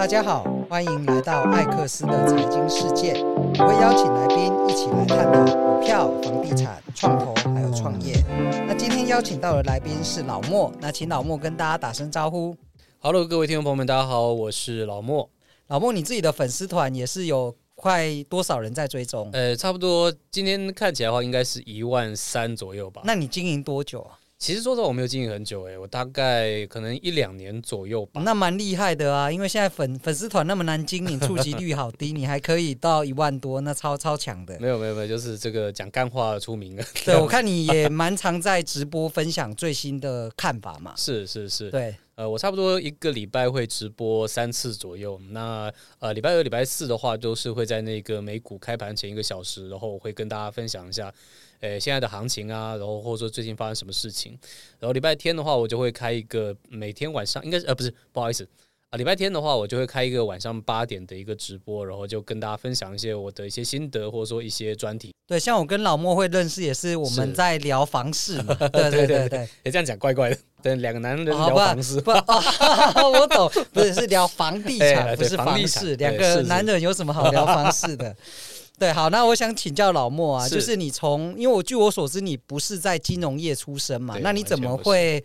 大家好，欢迎来到艾克斯的财经世界。我会邀请来宾一起来探讨股票、房地产、创投还有创业。那今天邀请到的来宾是老莫，那请老莫跟大家打声招呼。Hello，各位听众朋友们，大家好，我是老莫。老莫，你自己的粉丝团也是有快多少人在追踪？呃，差不多今天看起来的话，应该是一万三左右吧。那你经营多久啊？其实说实话，我没有经营很久哎，我大概可能一两年左右吧。那蛮厉害的啊，因为现在粉粉丝团那么难经营，触及率好低，你还可以到一万多，那超超强的。没有没有没有，就是这个讲干话出名的。对，我看你也蛮常在直播分享最新的看法嘛。是是是，对。呃，我差不多一个礼拜会直播三次左右。那呃，礼拜二、礼拜四的话，都是会在那个美股开盘前一个小时，然后我会跟大家分享一下，呃，现在的行情啊，然后或者说最近发生什么事情。然后礼拜天的话，我就会开一个每天晚上应该是呃不是，不好意思。啊，礼拜天的话，我就会开一个晚上八点的一个直播，然后就跟大家分享一些我的一些心得，或者说一些专题。对，像我跟老莫会认识，也是我们在聊房事嘛。对对对对，哎，这样讲怪怪的。对，两个男人聊房市，不，我懂，不是是聊房地产，不是房市。两个男人有什么好聊房事的？对，好，那我想请教老莫啊，就是你从，因为我据我所知，你不是在金融业出身嘛，那你怎么会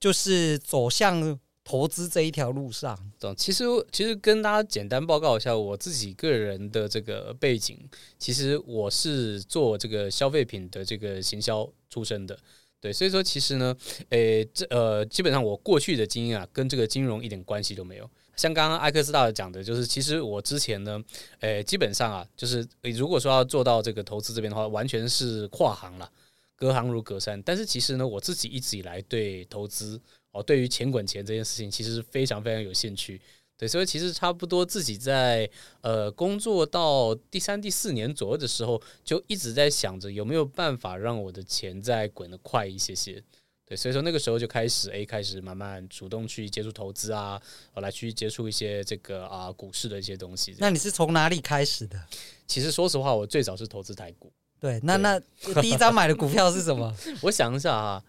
就是走向？投资这一条路上，其实其实跟大家简单报告一下我自己个人的这个背景。其实我是做这个消费品的这个行销出身的，对，所以说其实呢，诶，这呃，基本上我过去的经验啊，跟这个金融一点关系都没有。像刚刚艾克斯大讲的，就是其实我之前呢，诶，基本上啊，就是如果说要做到这个投资这边的话，完全是跨行了，隔行如隔山。但是其实呢，我自己一直以来对投资。哦，对于钱滚钱这件事情，其实是非常非常有兴趣。对，所以其实差不多自己在呃工作到第三、第四年左右的时候，就一直在想着有没有办法让我的钱再滚得快一些些。对，所以说那个时候就开始，哎，开始慢慢主动去接触投资啊，来去接触一些这个啊股市的一些东西。那你是从哪里开始的？其实说实话，我最早是投资台股。对，那对那第一张买的股票是什么？我想一下啊，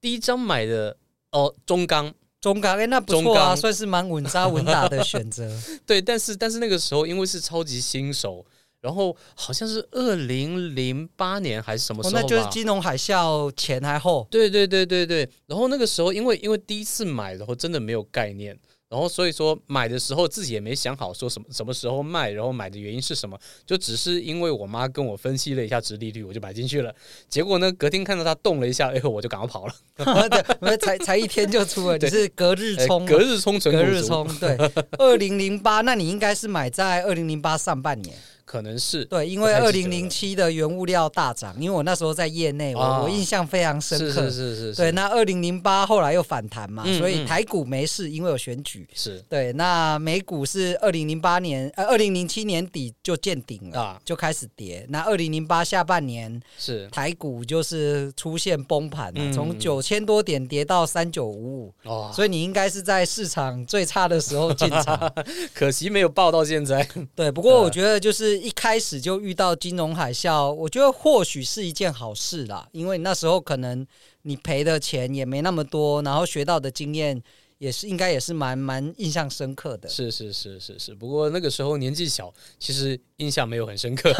第一张买的。哦，中钢，中钢，哎、欸，那不错啊，算是蛮稳扎稳打的选择。对，但是但是那个时候因为是超级新手，然后好像是二零零八年还是什么时候、哦、那就是金融海啸前还后。对对对对对，然后那个时候因为因为第一次买，然后真的没有概念。然后所以说买的时候自己也没想好说什么什么时候卖，然后买的原因是什么，就只是因为我妈跟我分析了一下值利率，我就买进去了。结果呢，隔天看到它动了一下，哎，我就赶快跑了。对，才才一天就出了，你是隔日冲，隔日冲，隔日冲。对，二零零八，那你应该是买在二零零八上半年。可能是对，因为二零零七的原物料大涨，因为我那时候在业内，我、哦、我印象非常深刻。是是是是。对，那二零零八后来又反弹嘛，嗯、所以台股没事，因为有选举。是对，那美股是二零零八年呃二零零七年底就见顶了，啊、就开始跌。那二零零八下半年是台股就是出现崩盘了，从九千多点跌到三九五五。哦，所以你应该是在市场最差的时候进场，可惜没有爆到现在。对，不过我觉得就是。一开始就遇到金融海啸，我觉得或许是一件好事啦，因为那时候可能你赔的钱也没那么多，然后学到的经验也是应该也是蛮蛮印象深刻的。是是是是是，不过那个时候年纪小，其实印象没有很深刻。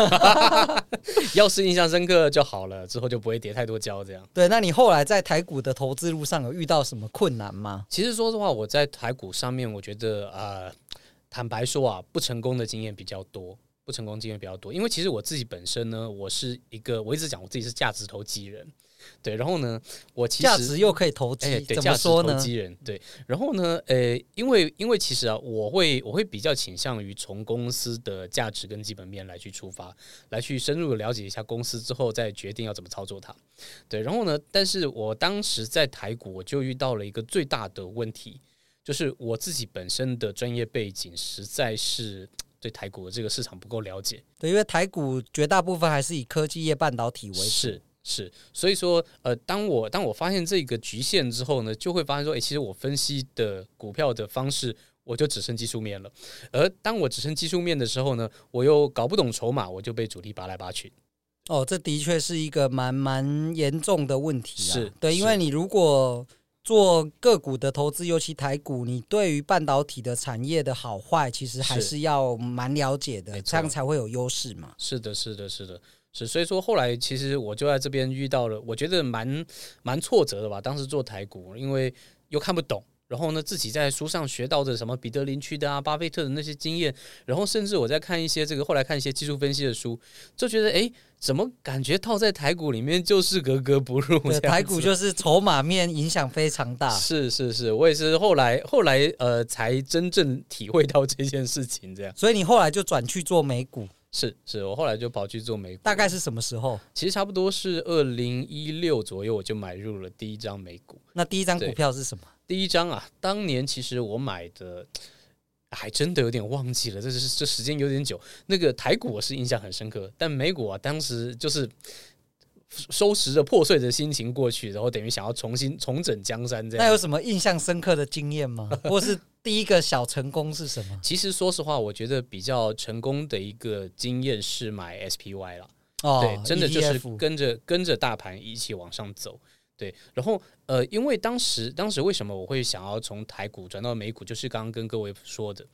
要是印象深刻就好了，之后就不会跌太多跤这样。对，那你后来在台股的投资路上有遇到什么困难吗？其实说实话，我在台股上面，我觉得呃，坦白说啊，不成功的经验比较多。不成功经验比较多，因为其实我自己本身呢，我是一个我一直讲我自己是价值投机人，对，然后呢，我其实价值又可以投机，欸、对，价值投机人，对，然后呢，呃、欸，因为因为其实啊，我会我会比较倾向于从公司的价值跟基本面来去出发，来去深入了解一下公司之后，再决定要怎么操作它，对，然后呢，但是我当时在台股，我就遇到了一个最大的问题，就是我自己本身的专业背景实在是。对台股的这个市场不够了解，对，因为台股绝大部分还是以科技业、半导体为主，是是，所以说，呃，当我当我发现这个局限之后呢，就会发现说，诶，其实我分析的股票的方式，我就只剩技术面了。而当我只剩技术面的时候呢，我又搞不懂筹码，我就被主力拔来拔去。哦，这的确是一个蛮蛮严重的问题啊。是，对，因为你如果做个股的投资，尤其台股，你对于半导体的产业的好坏，其实还是要蛮了解的，这样才会有优势嘛。是的，是的，是的，是。所以说后来其实我就在这边遇到了，我觉得蛮蛮挫折的吧。当时做台股，因为又看不懂。然后呢，自己在书上学到的什么彼得林区的啊、巴菲特的那些经验，然后甚至我在看一些这个后来看一些技术分析的书，就觉得哎，怎么感觉套在台股里面就是格格不入？对，台股就是筹码面影响非常大。是是是，我也是后来后来呃才真正体会到这件事情这样。所以你后来就转去做美股？是是，我后来就跑去做美股。大概是什么时候？其实差不多是二零一六左右，我就买入了第一张美股。那第一张股票是什么？第一张啊，当年其实我买的还真的有点忘记了，这是这时间有点久。那个台股我是印象很深刻，但美股啊，当时就是收拾着破碎的心情过去，然后等于想要重新重整江山这样。那有什么印象深刻的经验吗？或是第一个小成功是什么？其实说实话，我觉得比较成功的一个经验是买 SPY 了。哦，对，真的就是跟着跟着大盘一起往上走。对，然后呃，因为当时当时为什么我会想要从台股转到美股，就是刚刚跟各位说的，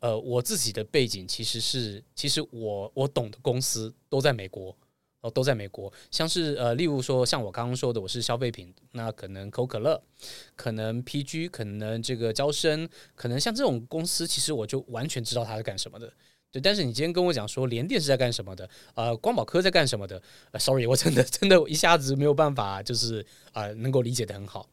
呃，我自己的背景其实是，其实我我懂的公司都在美国，哦，都在美国，像是呃，例如说像我刚刚说的，我是消费品，那可能可口可乐，可能 PG，可能这个招生，可能像这种公司，其实我就完全知道它是干什么的。对，但是你今天跟我讲说联电是在干什么的，呃，光宝科在干什么的，呃，sorry，我真的真的一下子没有办法，就是啊、呃，能够理解的很好。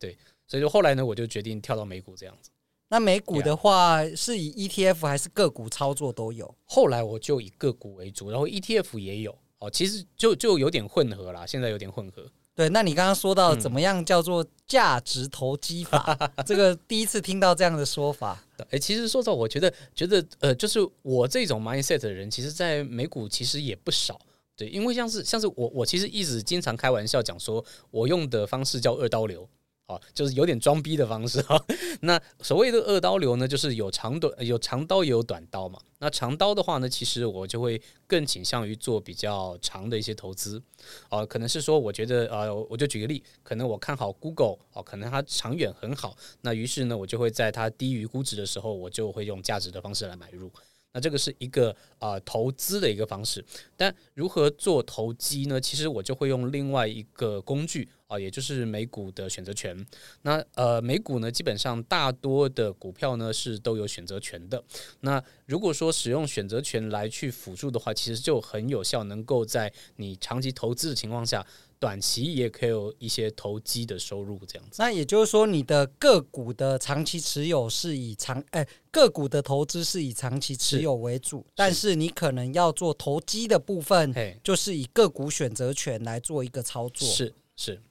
对，所以说后来呢，我就决定跳到美股这样子。那美股的话是以 ETF 还是个股操作都有？后来我就以个股为主，然后 ETF 也有，哦，其实就就有点混合啦，现在有点混合。对，那你刚刚说到怎么样叫做价值投机法？嗯、这个第一次听到这样的说法。哎，其实说实话，我觉得觉得呃，就是我这种 mindset 的人，其实，在美股其实也不少。对，因为像是像是我我其实一直经常开玩笑讲说，我用的方式叫二刀流。啊，就是有点装逼的方式哈。那所谓的二刀流呢，就是有长短，有长刀也有短刀嘛。那长刀的话呢，其实我就会更倾向于做比较长的一些投资。啊，可能是说，我觉得呃，我就举个例，可能我看好 Google 哦，可能它长远很好。那于是呢，我就会在它低于估值的时候，我就会用价值的方式来买入。那这个是一个啊、投资的一个方式，但如何做投机呢？其实我就会用另外一个工具啊、也就是美股的选择权。那呃，美股呢，基本上大多的股票呢是都有选择权的。那如果说使用选择权来去辅助的话，其实就很有效，能够在你长期投资的情况下。短期也可以有一些投机的收入，这样子。那也就是说，你的个股的长期持有是以长，哎，个股的投资是以长期持有为主，是但是你可能要做投机的部分，就是以个股选择权来做一个操作。是是。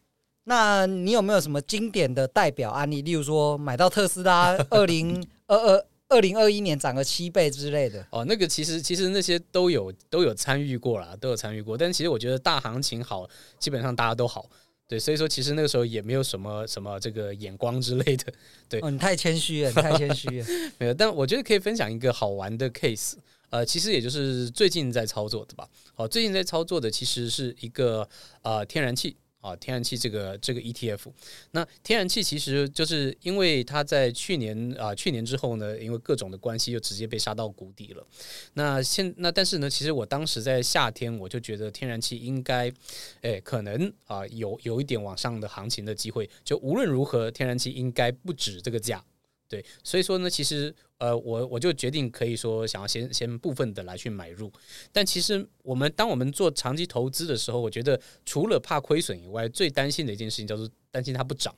那你有没有什么经典的代表案例？例如说，买到特斯拉二零二二。二零二一年涨了七倍之类的哦，那个其实其实那些都有都有参与过啦，都有参与过。但其实我觉得大行情好，基本上大家都好，对，所以说其实那个时候也没有什么什么这个眼光之类的，对。哦，你太谦虚了，你太 谦虚了。没有，但我觉得可以分享一个好玩的 case，呃，其实也就是最近在操作的吧。好，最近在操作的其实是一个呃天然气。啊，天然气这个这个 ETF，那天然气其实就是因为它在去年啊去年之后呢，因为各种的关系，就直接被杀到谷底了。那现那但是呢，其实我当时在夏天我就觉得天然气应该，哎，可能啊有有一点往上的行情的机会。就无论如何，天然气应该不止这个价。对，所以说呢，其实呃，我我就决定可以说想要先先部分的来去买入，但其实我们当我们做长期投资的时候，我觉得除了怕亏损以外，最担心的一件事情叫做担心它不涨，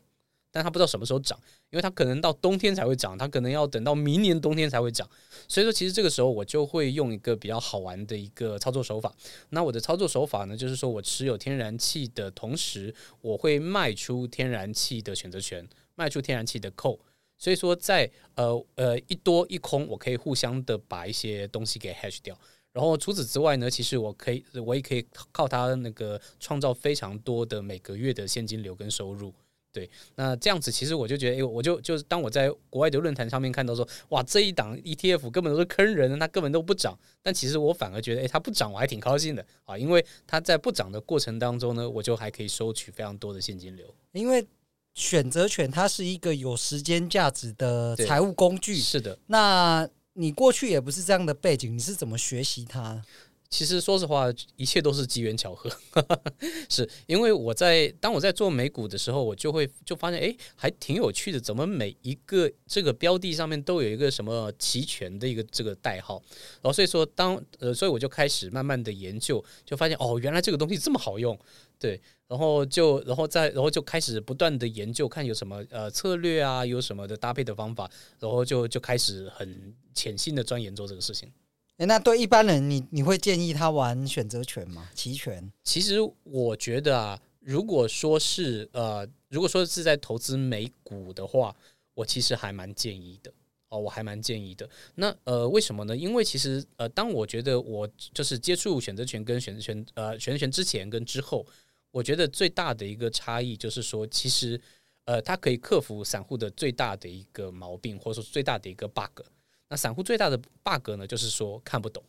但它不知道什么时候涨，因为它可能到冬天才会涨，它可能要等到明年冬天才会涨，所以说其实这个时候我就会用一个比较好玩的一个操作手法。那我的操作手法呢，就是说我持有天然气的同时，我会卖出天然气的选择权，卖出天然气的 call。所以说在，呃呃一多一空，我可以互相的把一些东西给 hedge 掉。然后除此之外呢，其实我可以，我也可以靠它那个创造非常多的每个月的现金流跟收入。对，那这样子其实我就觉得，哎，我就就是当我在国外的论坛上面看到说，哇，这一档 ETF 根本都是坑人的，它根本都不涨。但其实我反而觉得，哎，它不涨，我还挺高兴的啊，因为它在不涨的过程当中呢，我就还可以收取非常多的现金流。因为选择权它是一个有时间价值的财务工具，是的。那你过去也不是这样的背景，你是怎么学习它？其实说实话，一切都是机缘巧合，是因为我在当我在做美股的时候，我就会就发现，哎，还挺有趣的，怎么每一个这个标的上面都有一个什么期权的一个这个代号，然后所以说当呃，所以我就开始慢慢的研究，就发现哦，原来这个东西这么好用，对，然后就然后再然后就开始不断的研究，看有什么呃策略啊，有什么的搭配的方法，然后就就开始很潜心的钻研做这个事情。诶，那对一般人你，你你会建议他玩选择权吗？期权？其实我觉得啊，如果说是呃，如果说是在投资美股的话，我其实还蛮建议的哦，我还蛮建议的。那呃，为什么呢？因为其实呃，当我觉得我就是接触选择权跟选择权呃选择权之前跟之后，我觉得最大的一个差异就是说，其实呃，它可以克服散户的最大的一个毛病，或者说最大的一个 bug。那散户最大的 bug 呢，就是说看不懂，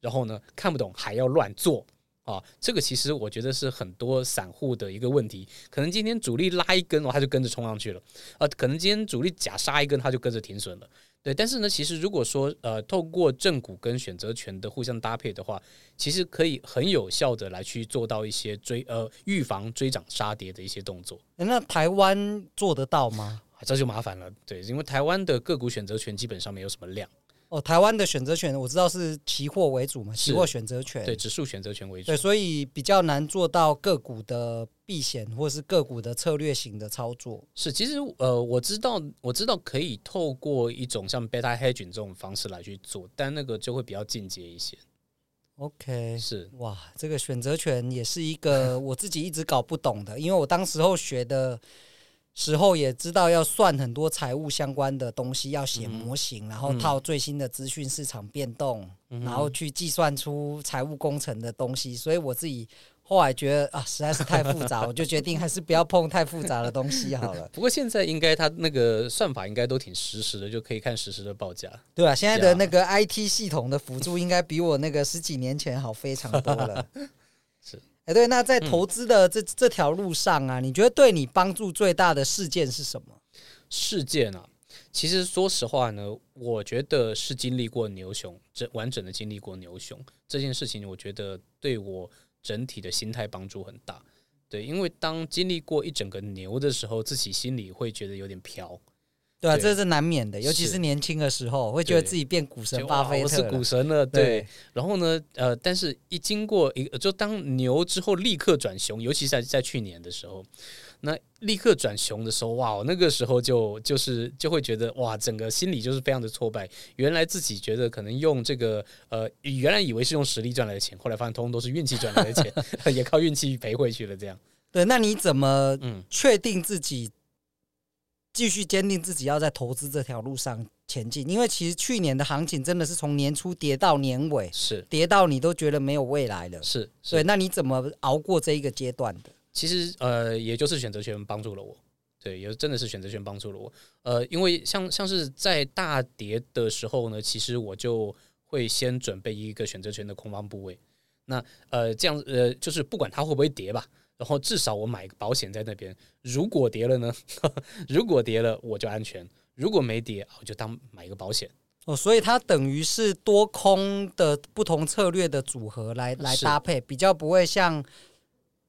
然后呢看不懂还要乱做啊，这个其实我觉得是很多散户的一个问题。可能今天主力拉一根，他就跟着冲上去了啊，可能今天主力假杀一根，他就跟着停损了。对，但是呢，其实如果说呃，透过正股跟选择权的互相搭配的话，其实可以很有效的来去做到一些追呃预防追涨杀跌的一些动作。那台湾做得到吗？这就麻烦了，对，因为台湾的个股选择权基本上没有什么量。哦，台湾的选择权我知道是期货为主嘛，期货选择权，对，指数选择权为主，对，所以比较难做到个股的避险或是个股的策略型的操作。是，其实呃，我知道，我知道可以透过一种像 beta hedging 这种方式来去做，但那个就会比较进阶一些。OK，是，哇，这个选择权也是一个我自己一直搞不懂的，因为我当时候学的。时候也知道要算很多财务相关的东西，要写模型，嗯、然后套最新的资讯市场变动，嗯、然后去计算出财务工程的东西。所以我自己后来觉得啊，实在是太复杂，我就决定还是不要碰太复杂的东西好了。不过现在应该它那个算法应该都挺实时的，就可以看实时的报价。对啊，现在的那个 IT 系统的辅助应该比我那个十几年前好非常多了。哎，对，那在投资的这、嗯、这条路上啊，你觉得对你帮助最大的事件是什么？事件啊，其实说实话呢，我觉得是经历过牛熊，这完整的经历过牛熊这件事情，我觉得对我整体的心态帮助很大。对，因为当经历过一整个牛的时候，自己心里会觉得有点飘。对啊，这是难免的，尤其是年轻的时候，会觉得自己变股神巴菲特，我是股神了。对，然后呢，呃，但是一经过一个，就当牛之后立刻转熊，尤其是在在去年的时候，那立刻转熊的时候，哇，那个时候就就是就会觉得哇，整个心里就是非常的挫败。原来自己觉得可能用这个呃，原来以为是用实力赚来的钱，后来发现通通都是运气赚来的钱，也靠运气赔回去了。这样，对，那你怎么嗯确定自己？继续坚定自己要在投资这条路上前进，因为其实去年的行情真的是从年初跌到年尾，是跌到你都觉得没有未来了。是，对，那你怎么熬过这一个阶段的？其实呃，也就是选择权帮助了我，对，也真的是选择权帮助了我。呃，因为像像是在大跌的时候呢，其实我就会先准备一个选择权的空方部位。那呃，这样呃，就是不管它会不会跌吧。然后至少我买个保险在那边，如果跌了呢？如果跌了我就安全，如果没跌我就当买一个保险。哦，所以它等于是多空的不同策略的组合来来搭配，比较不会像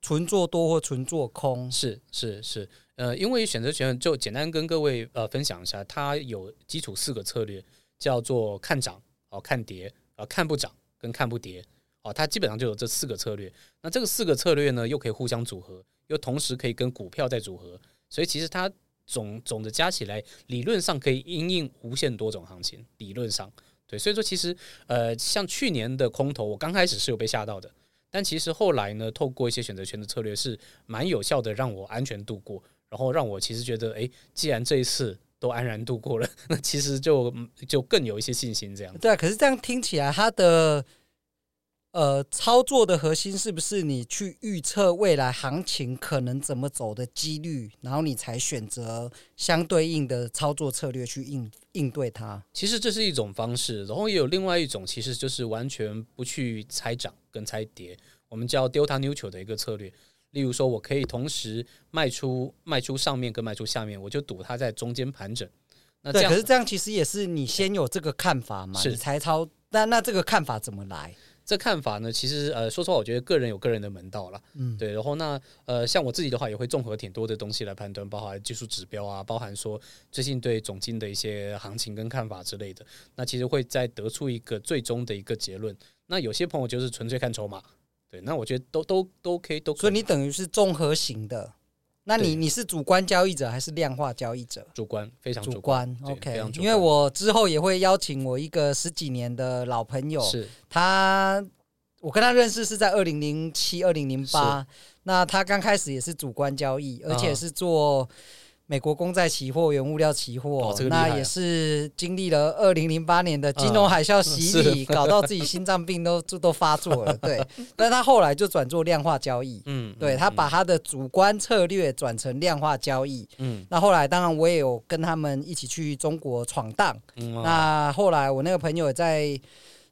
纯做多或纯做空。是是是，呃，因为选择权就简单跟各位呃分享一下，它有基础四个策略，叫做看涨哦、看跌啊、看不涨跟看不跌。哦，它基本上就有这四个策略。那这个四个策略呢，又可以互相组合，又同时可以跟股票再组合，所以其实它总总的加起来，理论上可以因应无限多种行情。理论上，对，所以说其实呃，像去年的空头，我刚开始是有被吓到的，但其实后来呢，透过一些选择权的策略是蛮有效的，让我安全度过，然后让我其实觉得，哎，既然这一次都安然度过了，那其实就就更有一些信心这样。对啊，可是这样听起来，它的。呃，操作的核心是不是你去预测未来行情可能怎么走的几率，然后你才选择相对应的操作策略去应应对它？其实这是一种方式，然后也有另外一种，其实就是完全不去猜涨跟猜跌，我们叫 Delta Neutral 的一个策略。例如说，我可以同时卖出卖出上面跟卖出下面，我就赌它在中间盘整。那这样，可是这样其实也是你先有这个看法嘛，是你才抄。那那这个看法怎么来？这看法呢，其实呃，说实话，我觉得个人有个人的门道了。嗯，对。然后那呃，像我自己的话，也会综合挺多的东西来判断，包含技术指标啊，包含说最近对总金的一些行情跟看法之类的。那其实会再得出一个最终的一个结论。那有些朋友就是纯粹看筹码，对。那我觉得都都都 OK，都可以。所以你等于是综合型的。那你你是主观交易者还是量化交易者？主观，非常主观。OK，因为我之后也会邀请我一个十几年的老朋友，是他，我跟他认识是在二零零七、二零零八，那他刚开始也是主观交易，而且是做。美国公债期货、原物料期货，那也是经历了二零零八年的金融海啸洗礼，嗯、搞到自己心脏病都都发作了。对，但他后来就转做量化交易。嗯，对他把他的主观策略转成量化交易。嗯，那后来当然我也有跟他们一起去中国闯荡。嗯，那后来我那个朋友也在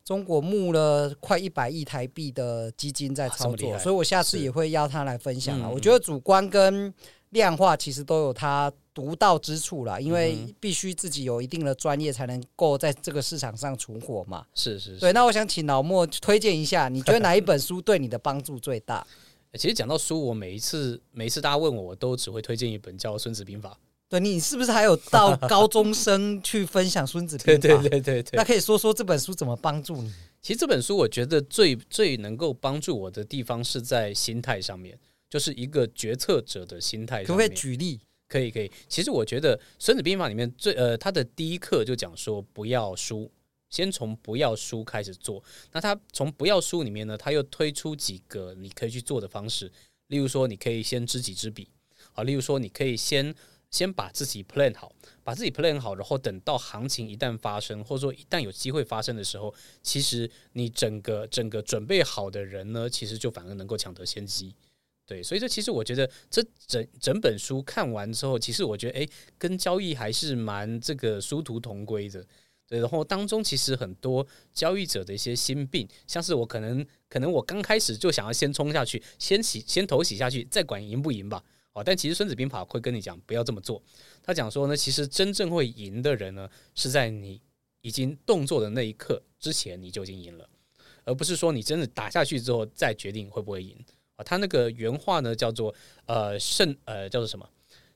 中国募了快一百亿台币的基金在操作，所以我下次也会邀他来分享啊。我觉得主观跟量化其实都有它独到之处啦，因为必须自己有一定的专业才能够在这个市场上存活嘛。是是是。对，那我想请老莫推荐一下，你觉得哪一本书对你的帮助最大？其实讲到书，我每一次每一次大家问我，我都只会推荐一本叫《孙子兵法》。对，你是不是还有到高中生去分享《孙子兵法》？对对对对对。那可以说说这本书怎么帮助你？其实这本书我觉得最最能够帮助我的地方是在心态上面。就是一个决策者的心态。可不可以举例？可以，可以。其实我觉得《孙子兵法》里面最呃，他的第一课就讲说不要输，先从不要输开始做。那他从不要输里面呢，他又推出几个你可以去做的方式。例如说，你可以先知己知彼，啊，例如说，你可以先先把自己 plan 好，把自己 plan 好，然后等到行情一旦发生，或者说一旦有机会发生的时候，其实你整个整个准备好的人呢，其实就反而能够抢得先机。对，所以这其实我觉得这整整本书看完之后，其实我觉得诶，跟交易还是蛮这个殊途同归的。对，然后当中其实很多交易者的一些心病，像是我可能可能我刚开始就想要先冲下去，先洗先头洗下去，再管赢不赢吧。哦，但其实《孙子兵法》会跟你讲不要这么做。他讲说呢，其实真正会赢的人呢，是在你已经动作的那一刻之前你就已经赢了，而不是说你真的打下去之后再决定会不会赢。啊，他那个原话呢，叫做呃胜呃叫做什么？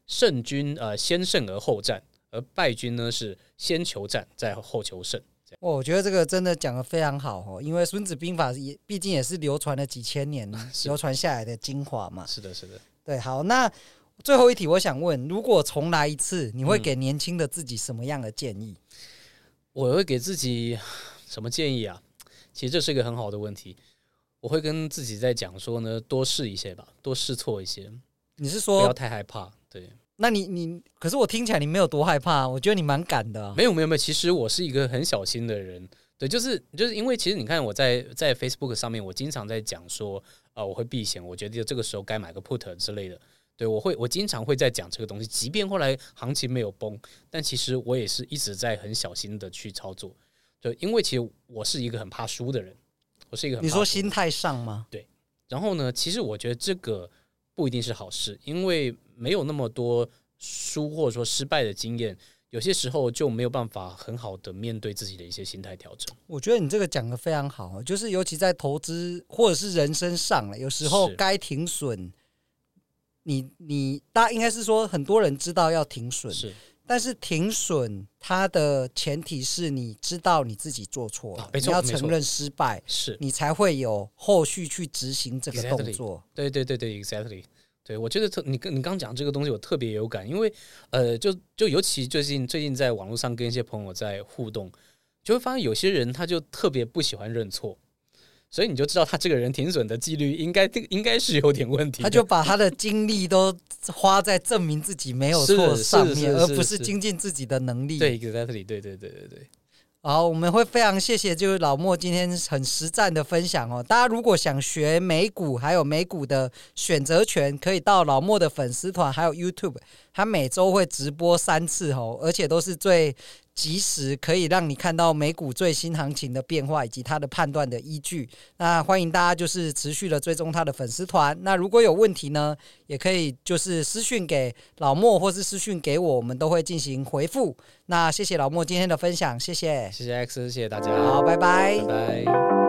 胜军呃先胜而后战，而败军呢是先求战再后求胜。哦，我觉得这个真的讲得非常好哦，因为《孙子兵法》也毕竟也是流传了几千年，流传下来的精华嘛。是的，是的。对，好，那最后一题，我想问，如果重来一次，你会给年轻的自己什么样的建议？我会给自己什么建议啊？其实这是一个很好的问题。我会跟自己在讲说呢，多试一些吧，多试错一些。你是说不要太害怕？对，那你你可是我听起来你没有多害怕，我觉得你蛮敢的啊。没有没有没有，其实我是一个很小心的人。对，就是就是因为其实你看我在在 Facebook 上面，我经常在讲说，呃，我会避险，我觉得这个时候该买个 Put 之类的。对，我会我经常会在讲这个东西，即便后来行情没有崩，但其实我也是一直在很小心的去操作。对，因为其实我是一个很怕输的人。我是一个很，你说心态上吗？对，然后呢，其实我觉得这个不一定是好事，因为没有那么多输或者说失败的经验，有些时候就没有办法很好的面对自己的一些心态调整。我觉得你这个讲得非常好，就是尤其在投资或者是人生上了，有时候该停损，你你大家应该是说很多人知道要停损是。但是停损，它的前提是你知道你自己做错了，你要承认失败，是你才会有后续去执行这个动作。对对对对，exactly。对，我觉得特你跟你刚讲这个东西，我特别有感，因为呃，就就尤其最近最近在网络上跟一些朋友在互动，就会发现有些人他就特别不喜欢认错。所以你就知道他这个人停损的几率应该应该是有点问题。他就把他的精力都花在证明自己没有错上面，而不是精进自己的能力。对，exactly，对对对对对。好，我们会非常谢谢就是老莫今天很实战的分享哦。大家如果想学美股，还有美股的选择权，可以到老莫的粉丝团，还有 YouTube，他每周会直播三次哦，而且都是最。及时可以让你看到美股最新行情的变化以及它的判断的依据。那欢迎大家就是持续的追踪他的粉丝团。那如果有问题呢，也可以就是私讯给老莫，或是私讯给我，我们都会进行回复。那谢谢老莫今天的分享，谢谢，谢谢 X，谢谢大家，好，拜拜，拜拜。